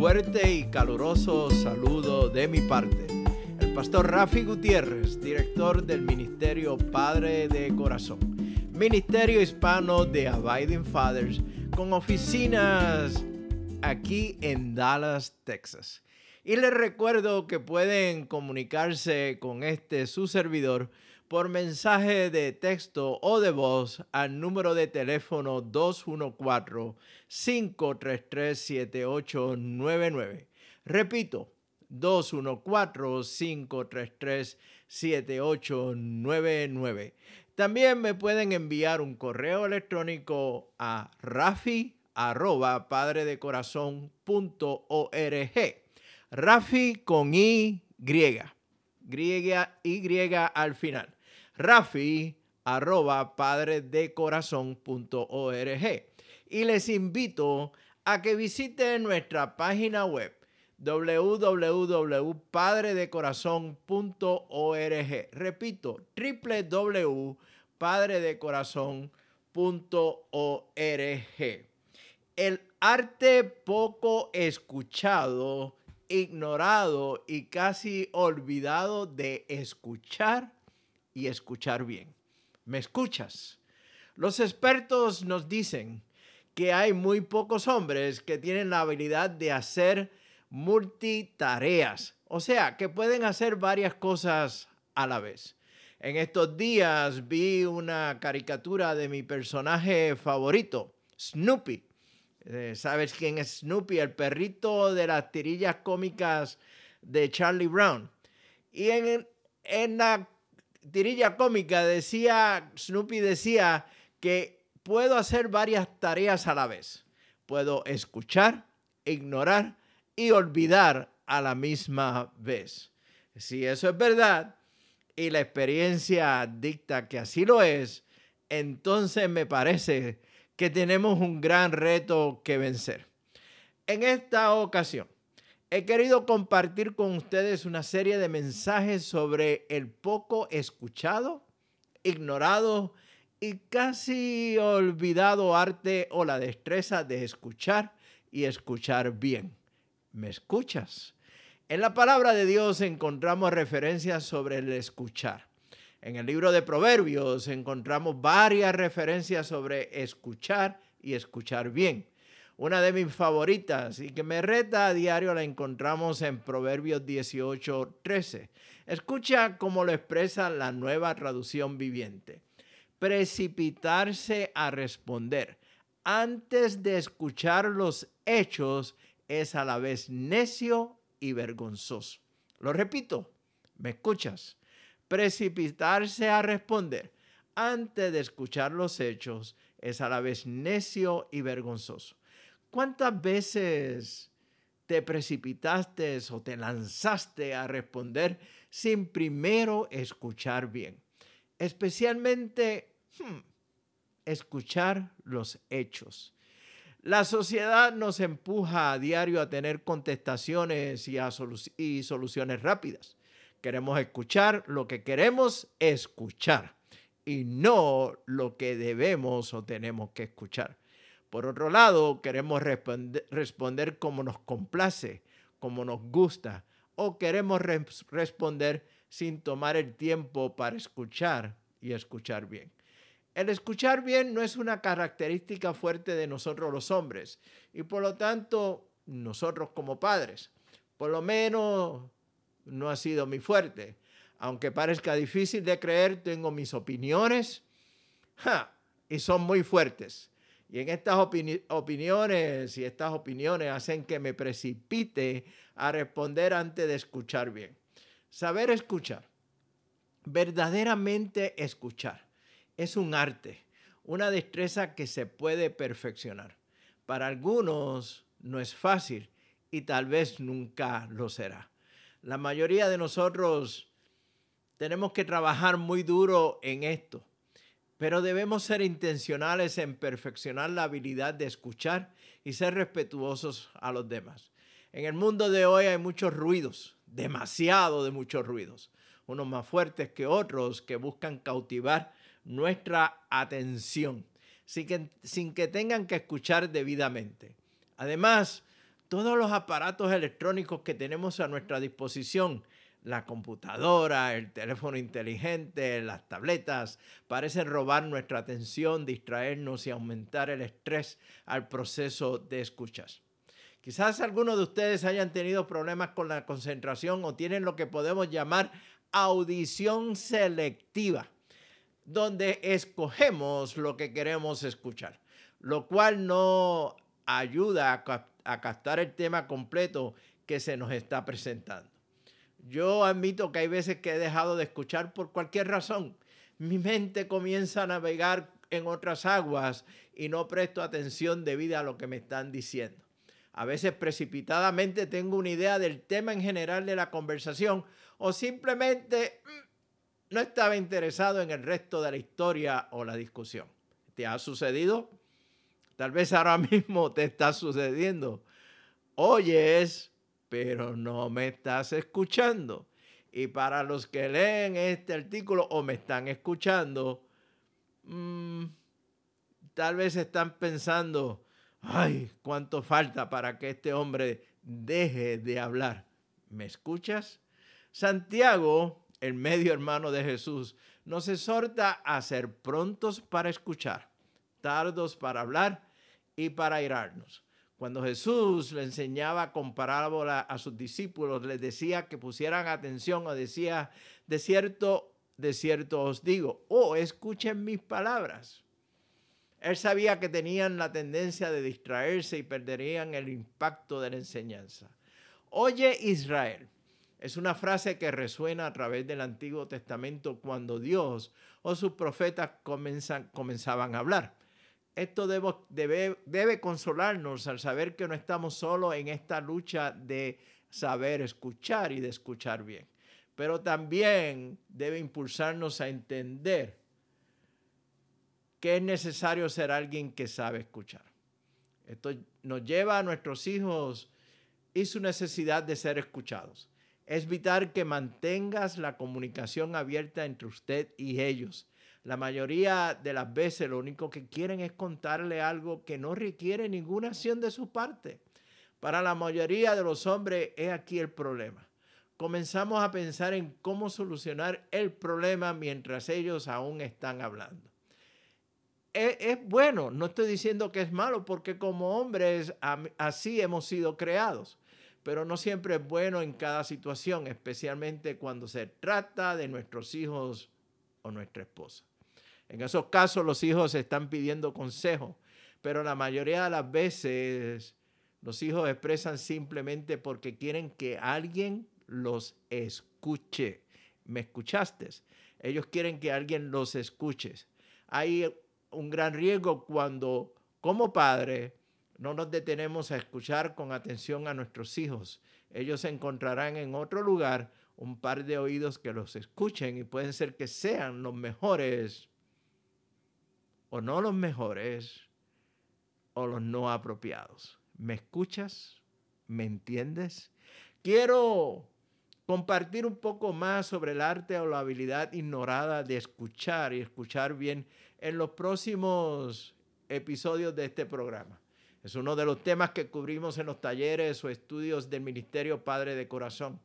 fuerte y caluroso saludo de mi parte. El pastor Rafi Gutiérrez, director del Ministerio Padre de Corazón, Ministerio Hispano de Abiding Fathers, con oficinas aquí en Dallas, Texas. Y les recuerdo que pueden comunicarse con este su servidor por mensaje de texto o de voz al número de teléfono 214-533-7899. Repito, 214-533-7899. También me pueden enviar un correo electrónico a rafi arroba Rafi con Y, griega Y al final rafi arroba padredecorazon.org y les invito a que visiten nuestra página web www.padredecorazon.org. Repito, www.padredecorazon.org. El arte poco escuchado, ignorado y casi olvidado de escuchar y escuchar bien. ¿Me escuchas? Los expertos nos dicen que hay muy pocos hombres que tienen la habilidad de hacer multitareas, o sea, que pueden hacer varias cosas a la vez. En estos días vi una caricatura de mi personaje favorito, Snoopy. Eh, ¿Sabes quién es Snoopy? El perrito de las tirillas cómicas de Charlie Brown. Y en, en la tirilla cómica decía, Snoopy decía que puedo hacer varias tareas a la vez. Puedo escuchar, ignorar y olvidar a la misma vez. Si eso es verdad y la experiencia dicta que así lo es, entonces me parece que tenemos un gran reto que vencer. En esta ocasión, he querido compartir con ustedes una serie de mensajes sobre el poco escuchado, ignorado y casi olvidado arte o la destreza de escuchar y escuchar bien. ¿Me escuchas? En la palabra de Dios encontramos referencias sobre el escuchar. En el libro de Proverbios encontramos varias referencias sobre escuchar y escuchar bien. Una de mis favoritas y que me reta a diario la encontramos en Proverbios 18, 13. Escucha cómo lo expresa la nueva traducción viviente. Precipitarse a responder antes de escuchar los hechos es a la vez necio y vergonzoso. Lo repito, ¿me escuchas? Precipitarse a responder antes de escuchar los hechos es a la vez necio y vergonzoso. ¿Cuántas veces te precipitaste o te lanzaste a responder sin primero escuchar bien? Especialmente hmm, escuchar los hechos. La sociedad nos empuja a diario a tener contestaciones y, y soluciones rápidas. Queremos escuchar lo que queremos escuchar y no lo que debemos o tenemos que escuchar. Por otro lado, queremos responder, como nos complace, como nos gusta, o queremos responder sin tomar el tiempo para escuchar y escuchar bien. El escuchar bien no es una característica fuerte de nosotros los hombres y por lo tanto nosotros como padres, por lo menos no ha sido mi fuerte. Aunque parezca difícil de creer, tengo mis opiniones y son muy fuertes. Y en estas opiniones y estas opiniones hacen que me precipite a responder antes de escuchar bien. Saber escuchar, verdaderamente escuchar, es un arte, una destreza que se puede perfeccionar. Para algunos no es fácil y tal vez nunca lo será. La mayoría de nosotros tenemos que trabajar muy duro en esto, pero debemos ser intencionales en perfeccionar la habilidad de escuchar y ser respetuosos a los demás. En el mundo de hoy hay muchos ruidos, demasiado de muchos ruidos, unos más fuertes que otros que buscan cautivar nuestra atención sin que, sin que tengan que escuchar debidamente. Además, todos los aparatos electrónicos que tenemos a nuestra disposición, la computadora, el teléfono inteligente, las tabletas, parecen robar nuestra atención, distraernos y aumentar el estrés al proceso de escuchas. Quizás algunos de ustedes hayan tenido problemas con la concentración o tienen lo que podemos llamar audición selectiva, donde escogemos lo que queremos escuchar, lo cual no ayuda a a captar el tema completo que se nos está presentando. Yo admito que hay veces que he dejado de escuchar por cualquier razón. Mi mente comienza a navegar en otras aguas y no presto atención debida a lo que me están diciendo. A veces precipitadamente tengo una idea del tema en general de la conversación o simplemente mm, no estaba interesado en el resto de la historia o la discusión. ¿Te ha sucedido? Tal vez ahora mismo te está sucediendo. Oyes, pero no me estás escuchando. Y para los que leen este artículo o me están escuchando, mm, tal vez están pensando, ay, cuánto falta para que este hombre deje de hablar. ¿Me escuchas? Santiago, el medio hermano de Jesús, nos exhorta a ser prontos para escuchar, tardos para hablar y para irarnos. Cuando Jesús le enseñaba con parábola a sus discípulos, les decía que pusieran atención o decía, de cierto, de cierto os digo, o oh, escuchen mis palabras. Él sabía que tenían la tendencia de distraerse y perderían el impacto de la enseñanza. Oye Israel, es una frase que resuena a través del Antiguo Testamento cuando Dios o sus profetas comenzaban a hablar. Esto debe, debe consolarnos al saber que no estamos solo en esta lucha de saber escuchar y de escuchar bien, pero también debe impulsarnos a entender que es necesario ser alguien que sabe escuchar. Esto nos lleva a nuestros hijos y su necesidad de ser escuchados. Es vital que mantengas la comunicación abierta entre usted y ellos la mayoría de las veces lo único que quieren es contarle algo que no requiere ninguna acción de su parte. Para la mayoría de los hombres es aquí el problema. Comenzamos a pensar en cómo solucionar el problema mientras ellos aún están hablando. Es, bueno, no estoy diciendo que es malo, porque como hombres así hemos sido creados, pero no siempre es bueno en cada situación, especialmente cuando se trata de nuestros hijos o nuestra esposa. En esos casos los hijos están pidiendo consejo, pero la mayoría de las veces los hijos expresan simplemente porque quieren que alguien los escuche. ¿Me escuchaste? Ellos quieren que alguien los escuche. Hay un gran riesgo cuando como padre no nos detenemos a escuchar con atención a nuestros hijos. Ellos encontrarán en otro lugar un par de oídos que los escuchen y pueden ser que sean los mejores o no los mejores o los no apropiados. ¿Me escuchas? ¿Me entiendes? Quiero compartir un poco más sobre el arte o la habilidad ignorada de escuchar y escuchar bien en los próximos episodios de este programa. Es uno de los temas que cubrimos en los talleres o estudios del Ministerio Padre de Corazón.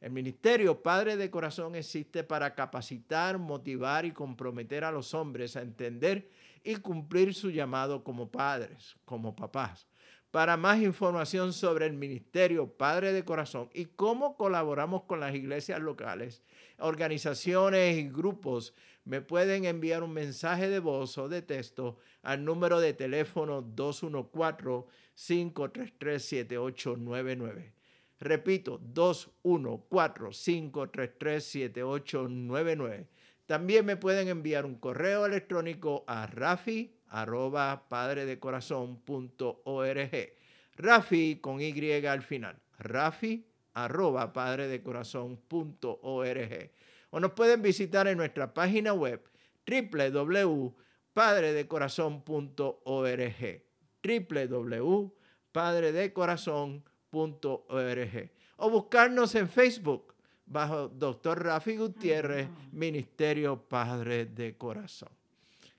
El Ministerio Padre de Corazón existe para capacitar, motivar y comprometer a los hombres a entender y cumplir su llamado como padres, como papás. Para más información sobre el Ministerio Padre de Corazón y cómo colaboramos con las iglesias locales, organizaciones y grupos, me pueden enviar un mensaje de voz o de texto al número de teléfono 214-533-7899. Repito, 214-533-7899. También me pueden enviar un correo electrónico a rafi arroba padredecorazon.org Rafi con Y al final. Rafi arroba padredecorazón.org. O nos pueden visitar en nuestra página web www.padredecorazón.org o buscarnos en Facebook bajo Dr. Rafi Gutiérrez, Ministerio Padre de Corazón.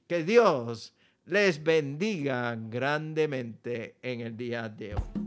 Que Dios les bendiga grandemente en el día de hoy.